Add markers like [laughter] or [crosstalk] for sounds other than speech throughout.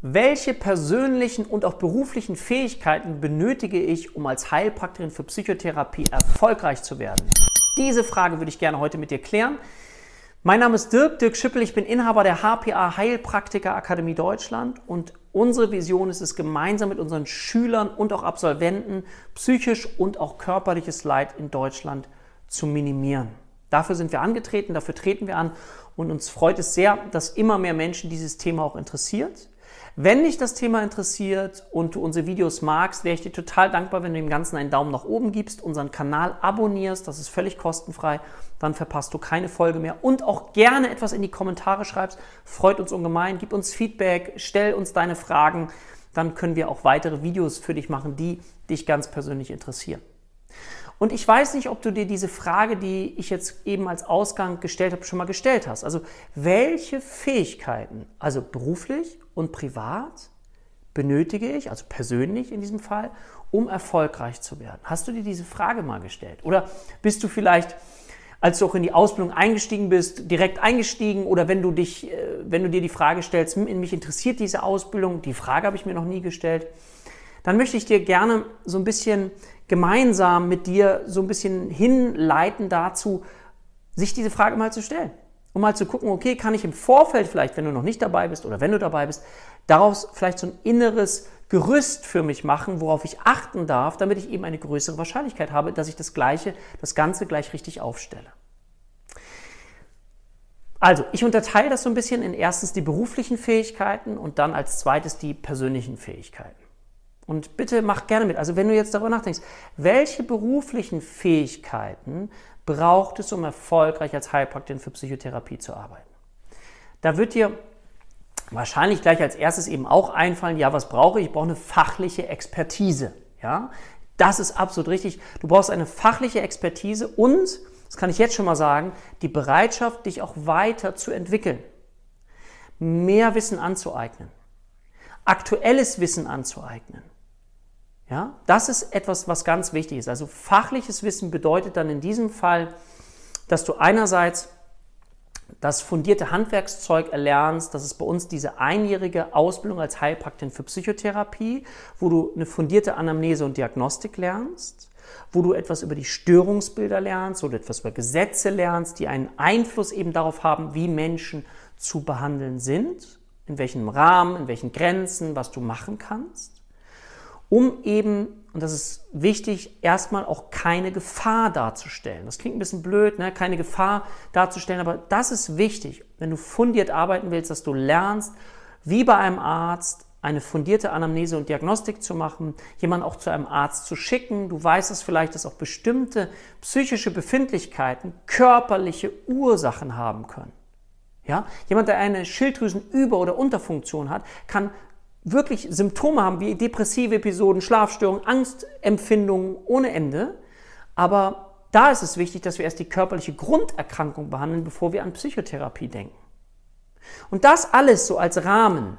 Welche persönlichen und auch beruflichen Fähigkeiten benötige ich, um als Heilpraktikerin für Psychotherapie erfolgreich zu werden? Diese Frage würde ich gerne heute mit dir klären. Mein Name ist Dirk, Dirk Schippel, ich bin Inhaber der HPA Heilpraktiker Akademie Deutschland und unsere Vision ist es, gemeinsam mit unseren Schülern und auch Absolventen psychisch und auch körperliches Leid in Deutschland zu minimieren. Dafür sind wir angetreten, dafür treten wir an und uns freut es sehr, dass immer mehr Menschen dieses Thema auch interessiert. Wenn dich das Thema interessiert und du unsere Videos magst, wäre ich dir total dankbar, wenn du dem Ganzen einen Daumen nach oben gibst, unseren Kanal abonnierst, das ist völlig kostenfrei, dann verpasst du keine Folge mehr und auch gerne etwas in die Kommentare schreibst, freut uns ungemein, gib uns Feedback, stell uns deine Fragen, dann können wir auch weitere Videos für dich machen, die dich ganz persönlich interessieren. Und ich weiß nicht, ob du dir diese Frage, die ich jetzt eben als Ausgang gestellt habe, schon mal gestellt hast. Also welche Fähigkeiten, also beruflich und privat, benötige ich, also persönlich in diesem Fall, um erfolgreich zu werden? Hast du dir diese Frage mal gestellt? Oder bist du vielleicht, als du auch in die Ausbildung eingestiegen bist, direkt eingestiegen? Oder wenn du dich, äh, wenn du dir die Frage stellst, hm, mich interessiert diese Ausbildung, die Frage habe ich mir noch nie gestellt, dann möchte ich dir gerne so ein bisschen gemeinsam mit dir so ein bisschen hinleiten dazu, sich diese Frage mal zu stellen. Um mal zu gucken, okay, kann ich im Vorfeld vielleicht, wenn du noch nicht dabei bist oder wenn du dabei bist, daraus vielleicht so ein inneres Gerüst für mich machen, worauf ich achten darf, damit ich eben eine größere Wahrscheinlichkeit habe, dass ich das Gleiche, das Ganze gleich richtig aufstelle. Also, ich unterteile das so ein bisschen in erstens die beruflichen Fähigkeiten und dann als zweites die persönlichen Fähigkeiten. Und bitte mach gerne mit. Also wenn du jetzt darüber nachdenkst, welche beruflichen Fähigkeiten braucht es, um erfolgreich als Heilpraktikerin für Psychotherapie zu arbeiten? Da wird dir wahrscheinlich gleich als erstes eben auch einfallen, ja, was brauche ich? Ich brauche eine fachliche Expertise. Ja, das ist absolut richtig. Du brauchst eine fachliche Expertise und, das kann ich jetzt schon mal sagen, die Bereitschaft, dich auch weiter zu entwickeln, mehr Wissen anzueignen, aktuelles Wissen anzueignen. Ja, das ist etwas, was ganz wichtig ist. Also fachliches Wissen bedeutet dann in diesem Fall, dass du einerseits das fundierte Handwerkszeug erlernst. Das ist bei uns diese einjährige Ausbildung als Heilpraktikerin für Psychotherapie, wo du eine fundierte Anamnese und Diagnostik lernst, wo du etwas über die Störungsbilder lernst, du etwas über Gesetze lernst, die einen Einfluss eben darauf haben, wie Menschen zu behandeln sind, in welchem Rahmen, in welchen Grenzen, was du machen kannst um eben, und das ist wichtig, erstmal auch keine Gefahr darzustellen. Das klingt ein bisschen blöd, ne? keine Gefahr darzustellen, aber das ist wichtig, wenn du fundiert arbeiten willst, dass du lernst, wie bei einem Arzt, eine fundierte Anamnese und Diagnostik zu machen, jemanden auch zu einem Arzt zu schicken. Du weißt es vielleicht, dass auch bestimmte psychische Befindlichkeiten körperliche Ursachen haben können. Ja? Jemand, der eine Schilddrüsenüber- oder Unterfunktion hat, kann wirklich Symptome haben wie depressive Episoden, Schlafstörungen, Angstempfindungen ohne Ende. Aber da ist es wichtig, dass wir erst die körperliche Grunderkrankung behandeln, bevor wir an Psychotherapie denken. Und das alles so als Rahmen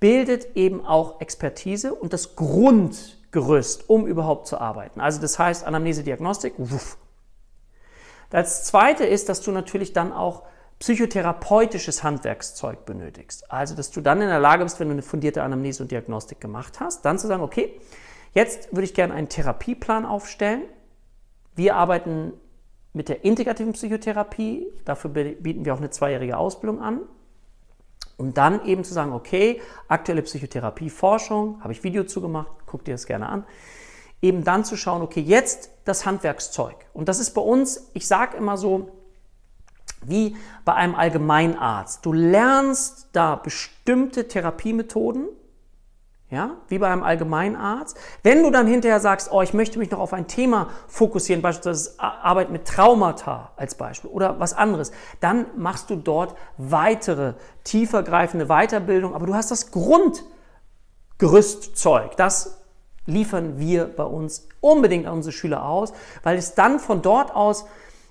bildet eben auch Expertise und das Grundgerüst, um überhaupt zu arbeiten. Also das heißt Anamnese, Diagnostik. Wuff. Das zweite ist, dass du natürlich dann auch psychotherapeutisches Handwerkszeug benötigst. Also, dass du dann in der Lage bist, wenn du eine fundierte Anamnese und Diagnostik gemacht hast, dann zu sagen, okay, jetzt würde ich gerne einen Therapieplan aufstellen. Wir arbeiten mit der integrativen Psychotherapie. Dafür bieten wir auch eine zweijährige Ausbildung an. Um dann eben zu sagen, okay, aktuelle Psychotherapieforschung, habe ich Video zugemacht, guck dir das gerne an. Eben dann zu schauen, okay, jetzt das Handwerkszeug. Und das ist bei uns, ich sage immer so, wie bei einem Allgemeinarzt. Du lernst da bestimmte Therapiemethoden, ja, wie bei einem Allgemeinarzt. Wenn du dann hinterher sagst, oh, ich möchte mich noch auf ein Thema fokussieren, beispielsweise Arbeit mit Traumata als Beispiel oder was anderes, dann machst du dort weitere tiefergreifende Weiterbildung, aber du hast das Grundgerüstzeug, das liefern wir bei uns unbedingt an unsere Schüler aus, weil es dann von dort aus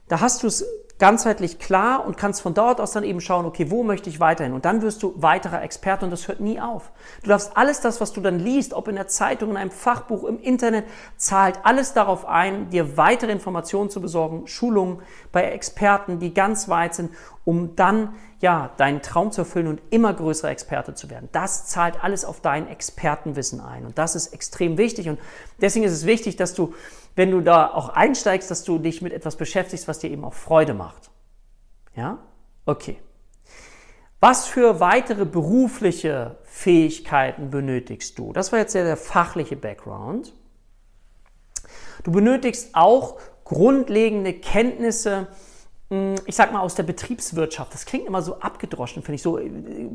da hast du es ganzheitlich klar und kannst von dort aus dann eben schauen, okay, wo möchte ich weiterhin? Und dann wirst du weiterer Experte und das hört nie auf. Du darfst alles das, was du dann liest, ob in der Zeitung, in einem Fachbuch, im Internet, zahlt alles darauf ein, dir weitere Informationen zu besorgen, Schulungen bei Experten, die ganz weit sind, um dann ja, deinen Traum zu erfüllen und immer größerer Experte zu werden. Das zahlt alles auf dein Expertenwissen ein und das ist extrem wichtig und deswegen ist es wichtig, dass du wenn du da auch einsteigst, dass du dich mit etwas beschäftigst, was dir eben auch Freude macht. Ja? Okay. Was für weitere berufliche Fähigkeiten benötigst du? Das war jetzt der, der fachliche Background. Du benötigst auch grundlegende Kenntnisse, hm, ich sag mal aus der Betriebswirtschaft. Das klingt immer so abgedroschen, finde ich, so,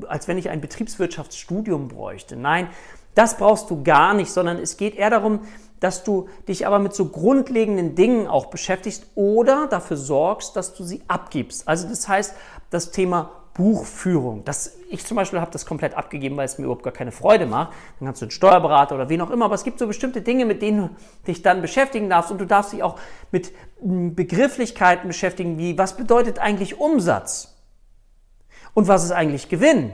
als wenn ich ein Betriebswirtschaftsstudium bräuchte. Nein, das brauchst du gar nicht, sondern es geht eher darum, dass du dich aber mit so grundlegenden Dingen auch beschäftigst oder dafür sorgst, dass du sie abgibst. Also das heißt, das Thema Buchführung. Das, ich zum Beispiel habe das komplett abgegeben, weil es mir überhaupt gar keine Freude macht. Dann kannst du einen Steuerberater oder wen auch immer, aber es gibt so bestimmte Dinge, mit denen du dich dann beschäftigen darfst und du darfst dich auch mit hm, Begrifflichkeiten beschäftigen, wie was bedeutet eigentlich Umsatz und was ist eigentlich Gewinn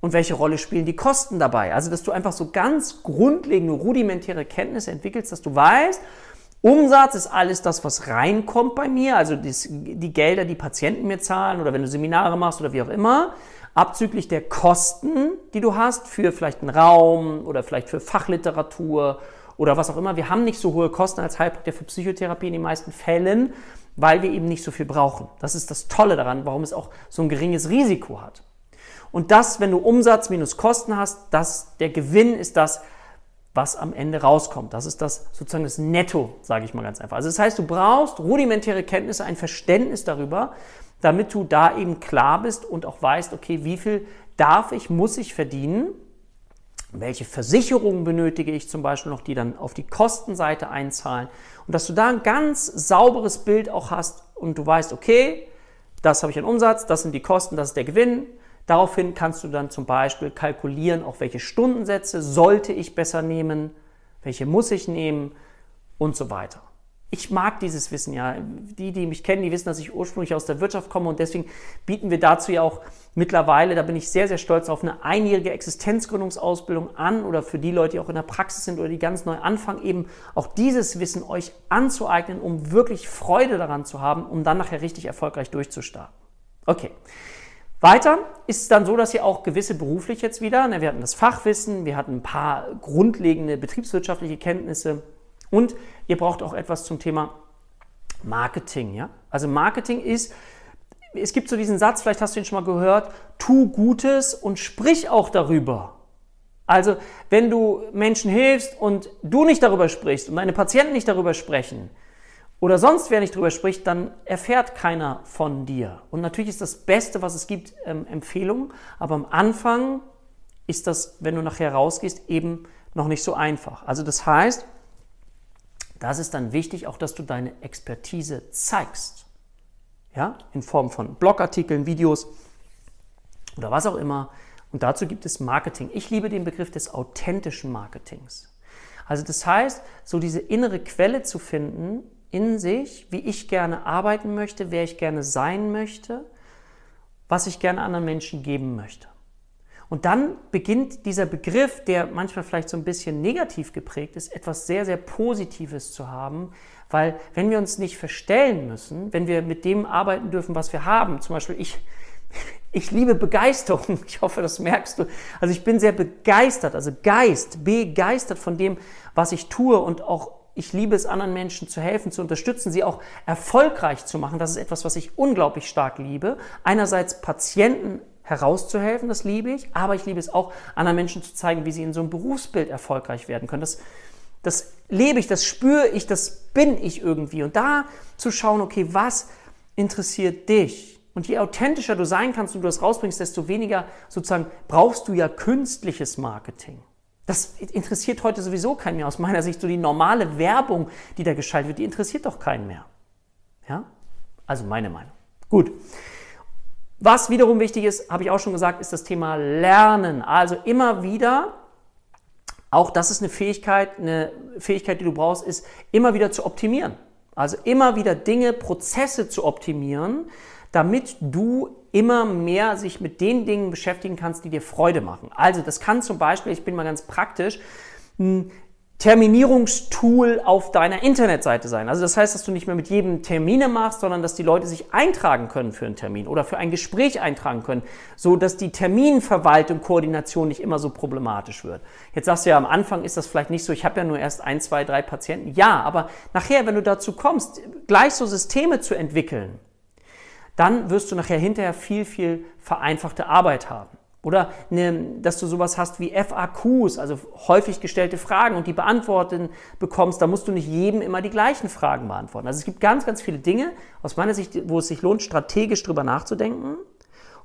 und welche Rolle spielen die Kosten dabei? Also, dass du einfach so ganz grundlegende, rudimentäre Kenntnisse entwickelst, dass du weißt, Umsatz ist alles das, was reinkommt bei mir, also die Gelder, die Patienten mir zahlen oder wenn du Seminare machst oder wie auch immer, abzüglich der Kosten, die du hast für vielleicht einen Raum oder vielleicht für Fachliteratur oder was auch immer. Wir haben nicht so hohe Kosten als Heilpraktiker für Psychotherapie in den meisten Fällen, weil wir eben nicht so viel brauchen. Das ist das Tolle daran, warum es auch so ein geringes Risiko hat. Und das, wenn du Umsatz minus Kosten hast, das, der Gewinn ist das, was am Ende rauskommt. Das ist das sozusagen das Netto, sage ich mal ganz einfach. Also das heißt, du brauchst rudimentäre Kenntnisse, ein Verständnis darüber, damit du da eben klar bist und auch weißt, okay, wie viel darf ich, muss ich verdienen, welche Versicherungen benötige ich zum Beispiel noch, die dann auf die Kostenseite einzahlen und dass du da ein ganz sauberes Bild auch hast und du weißt, okay, das habe ich an Umsatz, das sind die Kosten, das ist der Gewinn, Daraufhin kannst du dann zum Beispiel kalkulieren, auch welche Stundensätze sollte ich besser nehmen, welche muss ich nehmen und so weiter. Ich mag dieses Wissen ja. Die, die mich kennen, die wissen, dass ich ursprünglich aus der Wirtschaft komme und deswegen bieten wir dazu ja auch mittlerweile, da bin ich sehr, sehr stolz auf, eine einjährige Existenzgründungsausbildung an oder für die Leute, die auch in der Praxis sind oder die ganz neu anfangen, eben auch dieses Wissen euch anzueignen, um wirklich Freude daran zu haben, um dann nachher richtig erfolgreich durchzustarten. Okay. Weiter ist es dann so, dass ihr auch gewisse beruflich jetzt wieder, ne, wir hatten das Fachwissen, wir hatten ein paar grundlegende betriebswirtschaftliche Kenntnisse und ihr braucht auch etwas zum Thema Marketing. Ja? Also Marketing ist, es gibt so diesen Satz, vielleicht hast du ihn schon mal gehört, tu Gutes und sprich auch darüber. Also wenn du Menschen hilfst und du nicht darüber sprichst und deine Patienten nicht darüber sprechen, oder sonst wer nicht drüber spricht, dann erfährt keiner von dir. Und natürlich ist das Beste, was es gibt, ähm, Empfehlung, aber am Anfang ist das, wenn du nachher rausgehst, eben noch nicht so einfach. Also das heißt, das ist dann wichtig, auch dass du deine Expertise zeigst. Ja, in Form von Blogartikeln, Videos oder was auch immer. Und dazu gibt es Marketing. Ich liebe den Begriff des authentischen Marketings. Also das heißt, so diese innere Quelle zu finden, in sich, wie ich gerne arbeiten möchte, wer ich gerne sein möchte, was ich gerne anderen Menschen geben möchte. Und dann beginnt dieser Begriff, der manchmal vielleicht so ein bisschen negativ geprägt ist, etwas sehr, sehr Positives zu haben, weil wenn wir uns nicht verstellen müssen, wenn wir mit dem arbeiten dürfen, was wir haben, zum Beispiel ich, [laughs] ich liebe Begeisterung, [laughs] ich hoffe, das merkst du. Also ich bin sehr begeistert, also Geist, begeistert von dem, was ich tue und auch ich liebe es, anderen Menschen zu helfen, zu unterstützen, sie auch erfolgreich zu machen. Das ist etwas, was ich unglaublich stark liebe. Einerseits Patienten herauszuhelfen, das liebe ich, aber ich liebe es auch, anderen Menschen zu zeigen, wie sie in so einem Berufsbild erfolgreich werden können. Das, das lebe ich, das spüre ich, das bin ich irgendwie. Und da zu schauen, okay, was interessiert dich? Und je authentischer du sein kannst und du das rausbringst, desto weniger sozusagen brauchst du ja künstliches Marketing. Das interessiert heute sowieso keinen mehr. Aus meiner Sicht so die normale Werbung, die da geschaltet wird, die interessiert doch keinen mehr. Ja? Also meine Meinung. Gut. Was wiederum wichtig ist, habe ich auch schon gesagt, ist das Thema Lernen. Also immer wieder, auch das ist eine Fähigkeit, eine Fähigkeit, die du brauchst, ist immer wieder zu optimieren. Also immer wieder Dinge, Prozesse zu optimieren, damit du immer mehr sich mit den Dingen beschäftigen kannst, die dir Freude machen. Also das kann zum Beispiel, ich bin mal ganz praktisch, ein Terminierungstool auf deiner Internetseite sein. Also das heißt, dass du nicht mehr mit jedem Termine machst, sondern dass die Leute sich eintragen können für einen Termin oder für ein Gespräch eintragen können, so dass die Terminverwaltung, Koordination nicht immer so problematisch wird. Jetzt sagst du ja, am Anfang ist das vielleicht nicht so, ich habe ja nur erst ein, zwei, drei Patienten. Ja, aber nachher, wenn du dazu kommst, gleich so Systeme zu entwickeln, dann wirst du nachher hinterher viel, viel vereinfachte Arbeit haben. Oder ne, dass du sowas hast wie FAQs, also häufig gestellte Fragen und die beantworten bekommst, da musst du nicht jedem immer die gleichen Fragen beantworten. Also es gibt ganz, ganz viele Dinge aus meiner Sicht, wo es sich lohnt, strategisch drüber nachzudenken,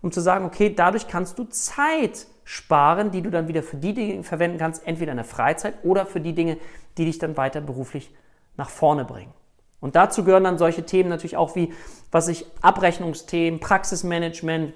um zu sagen, okay, dadurch kannst du Zeit sparen, die du dann wieder für die Dinge verwenden kannst, entweder in der Freizeit oder für die Dinge, die dich dann weiter beruflich nach vorne bringen. Und dazu gehören dann solche Themen natürlich auch wie, was ich, Abrechnungsthemen, Praxismanagement,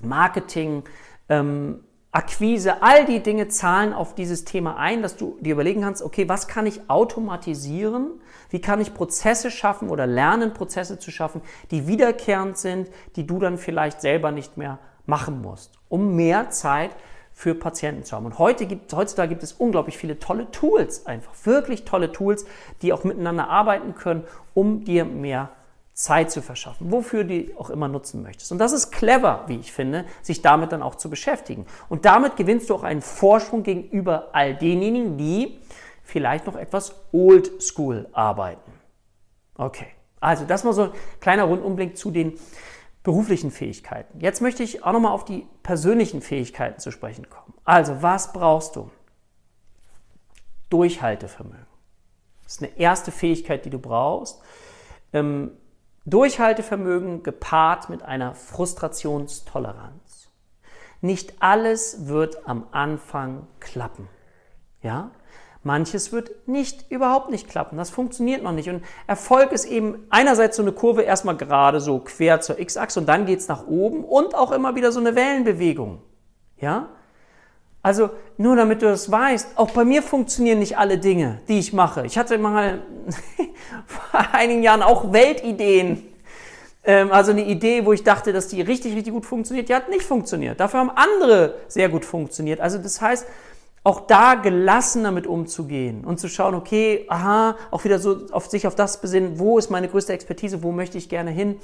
Marketing, ähm, Akquise, all die Dinge zahlen auf dieses Thema ein, dass du dir überlegen kannst, okay, was kann ich automatisieren? Wie kann ich Prozesse schaffen oder lernen, Prozesse zu schaffen, die wiederkehrend sind, die du dann vielleicht selber nicht mehr machen musst, um mehr Zeit für Patienten zu haben. Und heute gibt, heutzutage gibt es unglaublich viele tolle Tools, einfach wirklich tolle Tools, die auch miteinander arbeiten können, um dir mehr Zeit zu verschaffen, wofür du auch immer nutzen möchtest. Und das ist clever, wie ich finde, sich damit dann auch zu beschäftigen. Und damit gewinnst du auch einen Vorsprung gegenüber all denjenigen, die vielleicht noch etwas old school arbeiten. Okay, also das mal so ein kleiner Rundumblick zu den beruflichen Fähigkeiten. Jetzt möchte ich auch nochmal auf die persönlichen Fähigkeiten zu sprechen kommen. Also, was brauchst du? Durchhaltevermögen. Das ist eine erste Fähigkeit, die du brauchst. Ähm, Durchhaltevermögen gepaart mit einer Frustrationstoleranz. Nicht alles wird am Anfang klappen. Ja? Manches wird nicht, überhaupt nicht klappen. Das funktioniert noch nicht. Und Erfolg ist eben einerseits so eine Kurve erstmal gerade so quer zur X-Achse und dann geht es nach oben und auch immer wieder so eine Wellenbewegung. Ja? Also nur damit du das weißt, auch bei mir funktionieren nicht alle Dinge, die ich mache. Ich hatte mal [laughs] vor einigen Jahren auch Weltideen. Ähm, also eine Idee, wo ich dachte, dass die richtig, richtig gut funktioniert, die hat nicht funktioniert. Dafür haben andere sehr gut funktioniert. Also das heißt, auch da gelassen damit umzugehen und zu schauen, okay, aha, auch wieder so auf sich auf das besinnen, wo ist meine größte Expertise, wo möchte ich gerne hin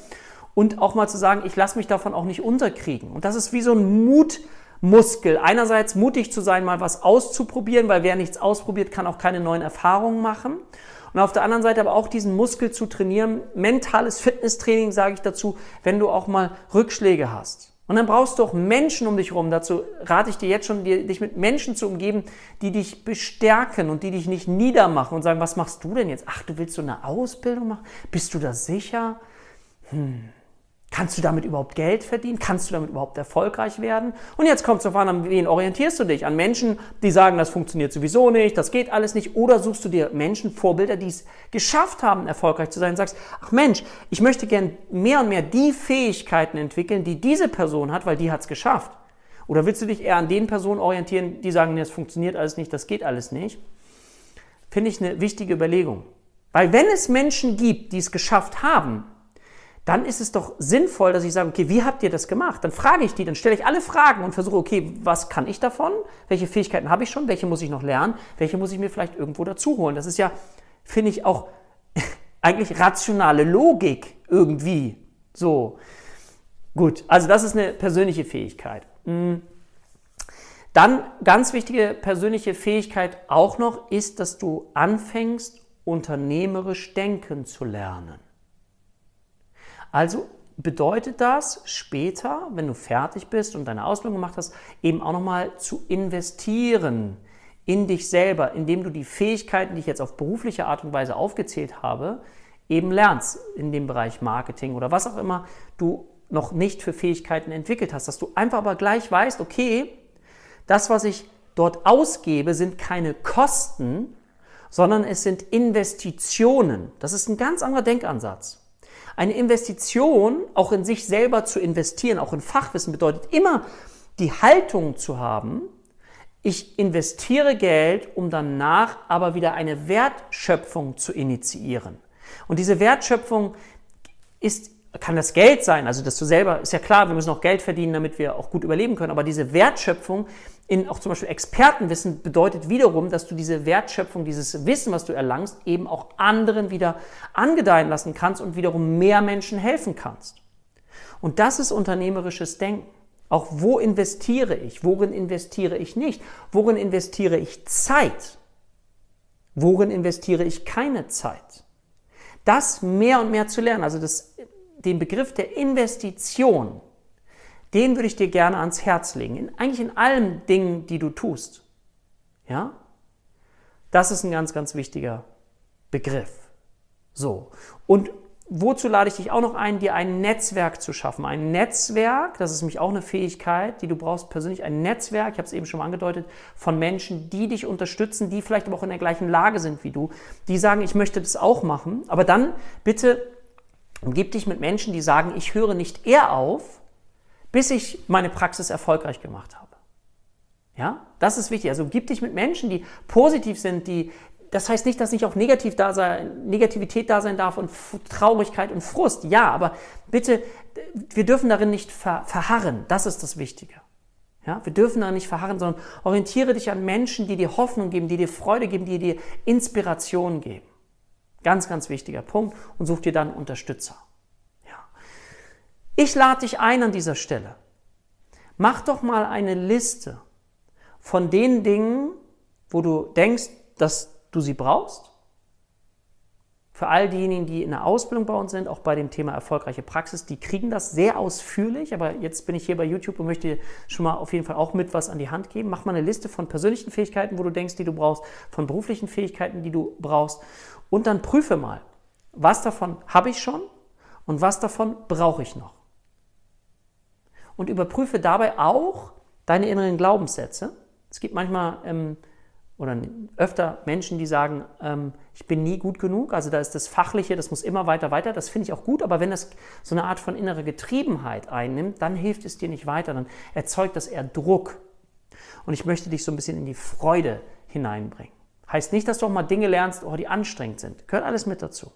und auch mal zu sagen, ich lasse mich davon auch nicht unterkriegen. Und das ist wie so ein Mutmuskel. Einerseits mutig zu sein, mal was auszuprobieren, weil wer nichts ausprobiert, kann auch keine neuen Erfahrungen machen. Und auf der anderen Seite aber auch diesen Muskel zu trainieren. Mentales Fitnesstraining sage ich dazu, wenn du auch mal Rückschläge hast. Und dann brauchst du auch Menschen um dich herum. Dazu rate ich dir jetzt schon, dich mit Menschen zu umgeben, die dich bestärken und die dich nicht niedermachen und sagen, was machst du denn jetzt? Ach, du willst so eine Ausbildung machen? Bist du da sicher? Hm. Kannst du damit überhaupt Geld verdienen? Kannst du damit überhaupt erfolgreich werden? Und jetzt kommt es darauf an, an wen orientierst du dich? An Menschen, die sagen, das funktioniert sowieso nicht, das geht alles nicht. Oder suchst du dir Menschen, Vorbilder, die es geschafft haben, erfolgreich zu sein und sagst, ach Mensch, ich möchte gern mehr und mehr die Fähigkeiten entwickeln, die diese Person hat, weil die hat es geschafft. Oder willst du dich eher an den Personen orientieren, die sagen, nee, das funktioniert alles nicht, das geht alles nicht? Finde ich eine wichtige Überlegung. Weil wenn es Menschen gibt, die es geschafft haben, dann ist es doch sinnvoll, dass ich sage, okay, wie habt ihr das gemacht? Dann frage ich die, dann stelle ich alle Fragen und versuche, okay, was kann ich davon? Welche Fähigkeiten habe ich schon? Welche muss ich noch lernen? Welche muss ich mir vielleicht irgendwo dazu holen? Das ist ja, finde ich, auch [laughs] eigentlich rationale Logik irgendwie. So. Gut, also das ist eine persönliche Fähigkeit. Hm. Dann ganz wichtige persönliche Fähigkeit auch noch ist, dass du anfängst, unternehmerisch denken zu lernen. Also bedeutet das später, wenn du fertig bist und deine Ausbildung gemacht hast, eben auch nochmal zu investieren in dich selber, indem du die Fähigkeiten, die ich jetzt auf berufliche Art und Weise aufgezählt habe, eben lernst in dem Bereich Marketing oder was auch immer du noch nicht für Fähigkeiten entwickelt hast, dass du einfach aber gleich weißt, okay, das, was ich dort ausgebe, sind keine Kosten, sondern es sind Investitionen. Das ist ein ganz anderer Denkansatz. Eine Investition, auch in sich selber zu investieren, auch in Fachwissen, bedeutet immer die Haltung zu haben, ich investiere Geld, um danach aber wieder eine Wertschöpfung zu initiieren. Und diese Wertschöpfung ist, kann das Geld sein, also dass du selber, ist ja klar, wir müssen auch Geld verdienen, damit wir auch gut überleben können, aber diese Wertschöpfung in auch zum Beispiel Expertenwissen bedeutet wiederum, dass du diese Wertschöpfung, dieses Wissen, was du erlangst, eben auch anderen wieder angedeihen lassen kannst und wiederum mehr Menschen helfen kannst. Und das ist unternehmerisches Denken. Auch wo investiere ich? Worin investiere ich nicht? Worin investiere ich Zeit? Worin investiere ich keine Zeit? Das mehr und mehr zu lernen, also das, den Begriff der Investition, den würde ich dir gerne ans Herz legen. In, eigentlich in allen Dingen, die du tust. Ja? Das ist ein ganz, ganz wichtiger Begriff. So. Und wozu lade ich dich auch noch ein, dir ein Netzwerk zu schaffen? Ein Netzwerk, das ist nämlich auch eine Fähigkeit, die du brauchst persönlich, ein Netzwerk, ich habe es eben schon mal angedeutet, von Menschen, die dich unterstützen, die vielleicht aber auch in der gleichen Lage sind wie du, die sagen, ich möchte das auch machen, aber dann bitte umgib dich mit Menschen, die sagen, ich höre nicht eher auf, bis ich meine Praxis erfolgreich gemacht habe. Ja, das ist wichtig. Also gib dich mit Menschen, die positiv sind, die, das heißt nicht, dass nicht auch Negativ da sein, Negativität da sein darf und Traurigkeit und Frust. Ja, aber bitte, wir dürfen darin nicht ver verharren. Das ist das Wichtige. Ja, wir dürfen da nicht verharren, sondern orientiere dich an Menschen, die dir Hoffnung geben, die dir Freude geben, die dir Inspiration geben. Ganz, ganz wichtiger Punkt und such dir dann Unterstützer. Ja. Ich lade dich ein an dieser Stelle. Mach doch mal eine Liste von den Dingen, wo du denkst, dass du sie brauchst. Für all diejenigen, die in der Ausbildung bei uns sind, auch bei dem Thema erfolgreiche Praxis, die kriegen das sehr ausführlich. Aber jetzt bin ich hier bei YouTube und möchte schon mal auf jeden Fall auch mit was an die Hand geben. Mach mal eine Liste von persönlichen Fähigkeiten, wo du denkst, die du brauchst, von beruflichen Fähigkeiten, die du brauchst. Und dann prüfe mal, was davon habe ich schon und was davon brauche ich noch. Und überprüfe dabei auch deine inneren Glaubenssätze. Es gibt manchmal ähm, oder öfter Menschen, die sagen, ähm, ich bin nie gut genug. Also da ist das Fachliche, das muss immer weiter, weiter. Das finde ich auch gut, aber wenn das so eine Art von innerer Getriebenheit einnimmt, dann hilft es dir nicht weiter. Dann erzeugt das eher Druck. Und ich möchte dich so ein bisschen in die Freude hineinbringen. Heißt nicht, dass du auch mal Dinge lernst, oh, die anstrengend sind. Gehört alles mit dazu.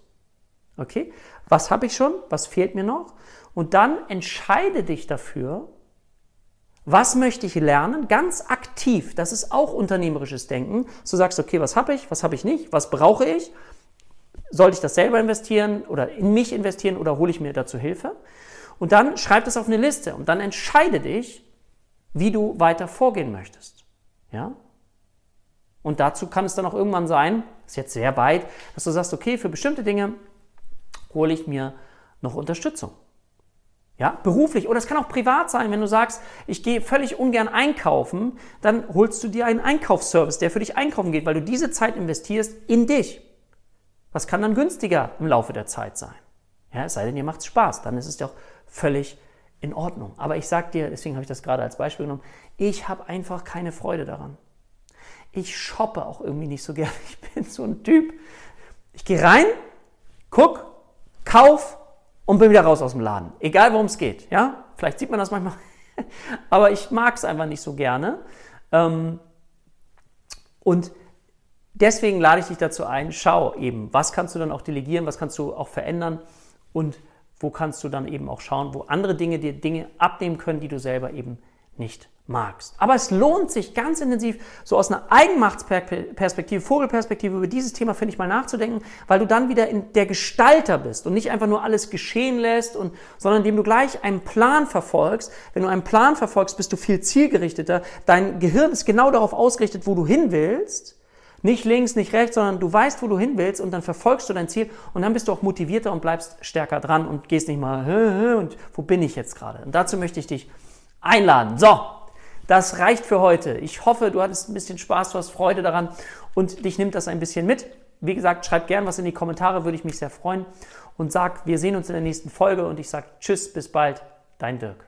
Okay? Was habe ich schon? Was fehlt mir noch? Und dann entscheide dich dafür, was möchte ich lernen? Ganz aktiv. Das ist auch unternehmerisches Denken. Du sagst, okay, was habe ich, was habe ich nicht, was brauche ich? Sollte ich das selber investieren oder in mich investieren oder hole ich mir dazu Hilfe? Und dann schreib das auf eine Liste und dann entscheide dich, wie du weiter vorgehen möchtest. Ja? Und dazu kann es dann auch irgendwann sein, ist jetzt sehr weit, dass du sagst, okay, für bestimmte Dinge hole ich mir noch Unterstützung. Ja, beruflich oder es kann auch privat sein, wenn du sagst, ich gehe völlig ungern einkaufen, dann holst du dir einen Einkaufsservice, der für dich einkaufen geht, weil du diese Zeit investierst in dich. Was kann dann günstiger im Laufe der Zeit sein? Ja, es sei denn, dir macht Spaß, dann ist es auch völlig in Ordnung. Aber ich sag dir, deswegen habe ich das gerade als Beispiel genommen, ich habe einfach keine Freude daran. Ich shoppe auch irgendwie nicht so gerne. [laughs] Ich bin so ein Typ. Ich gehe rein, guck, kauf, und bin wieder raus aus dem Laden. Egal worum es geht. Ja? Vielleicht sieht man das manchmal. [laughs] Aber ich mag es einfach nicht so gerne. Ähm, und deswegen lade ich dich dazu ein, schau eben, was kannst du dann auch delegieren, was kannst du auch verändern und wo kannst du dann eben auch schauen, wo andere Dinge dir Dinge abnehmen können, die du selber eben nicht magst. Aber es lohnt sich ganz intensiv, so aus einer Eigenmachtsperspektive, Vogelperspektive über dieses Thema, finde ich, mal nachzudenken, weil du dann wieder in der Gestalter bist und nicht einfach nur alles geschehen lässt, und, sondern indem du gleich einen Plan verfolgst. Wenn du einen Plan verfolgst, bist du viel zielgerichteter. Dein Gehirn ist genau darauf ausgerichtet, wo du hin willst. Nicht links, nicht rechts, sondern du weißt, wo du hin willst und dann verfolgst du dein Ziel und dann bist du auch motivierter und bleibst stärker dran und gehst nicht mal, und wo bin ich jetzt gerade? Und dazu möchte ich dich einladen. So, das reicht für heute. Ich hoffe, du hattest ein bisschen Spaß, du hast Freude daran und dich nimmt das ein bisschen mit. Wie gesagt, schreib gern was in die Kommentare, würde ich mich sehr freuen. Und sag, wir sehen uns in der nächsten Folge und ich sage Tschüss, bis bald, dein Dirk.